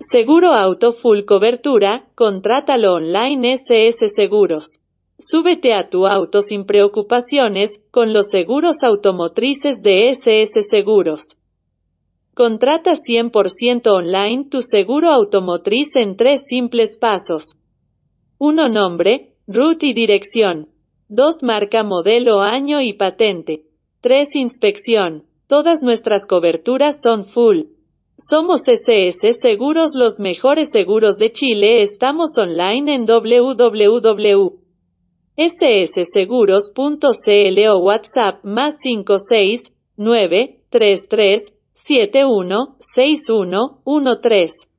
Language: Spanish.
Seguro auto full cobertura, contrátalo online SS Seguros. Súbete a tu auto sin preocupaciones, con los seguros automotrices de SS Seguros. Contrata 100% online tu seguro automotriz en tres simples pasos. 1. Nombre, root y dirección. 2. Marca, modelo, año y patente. 3. Inspección. Todas nuestras coberturas son full. Somos SS Seguros los mejores seguros de Chile. Estamos online en www.ssseguros.cl o WhatsApp más 56 9 33 71 61 13.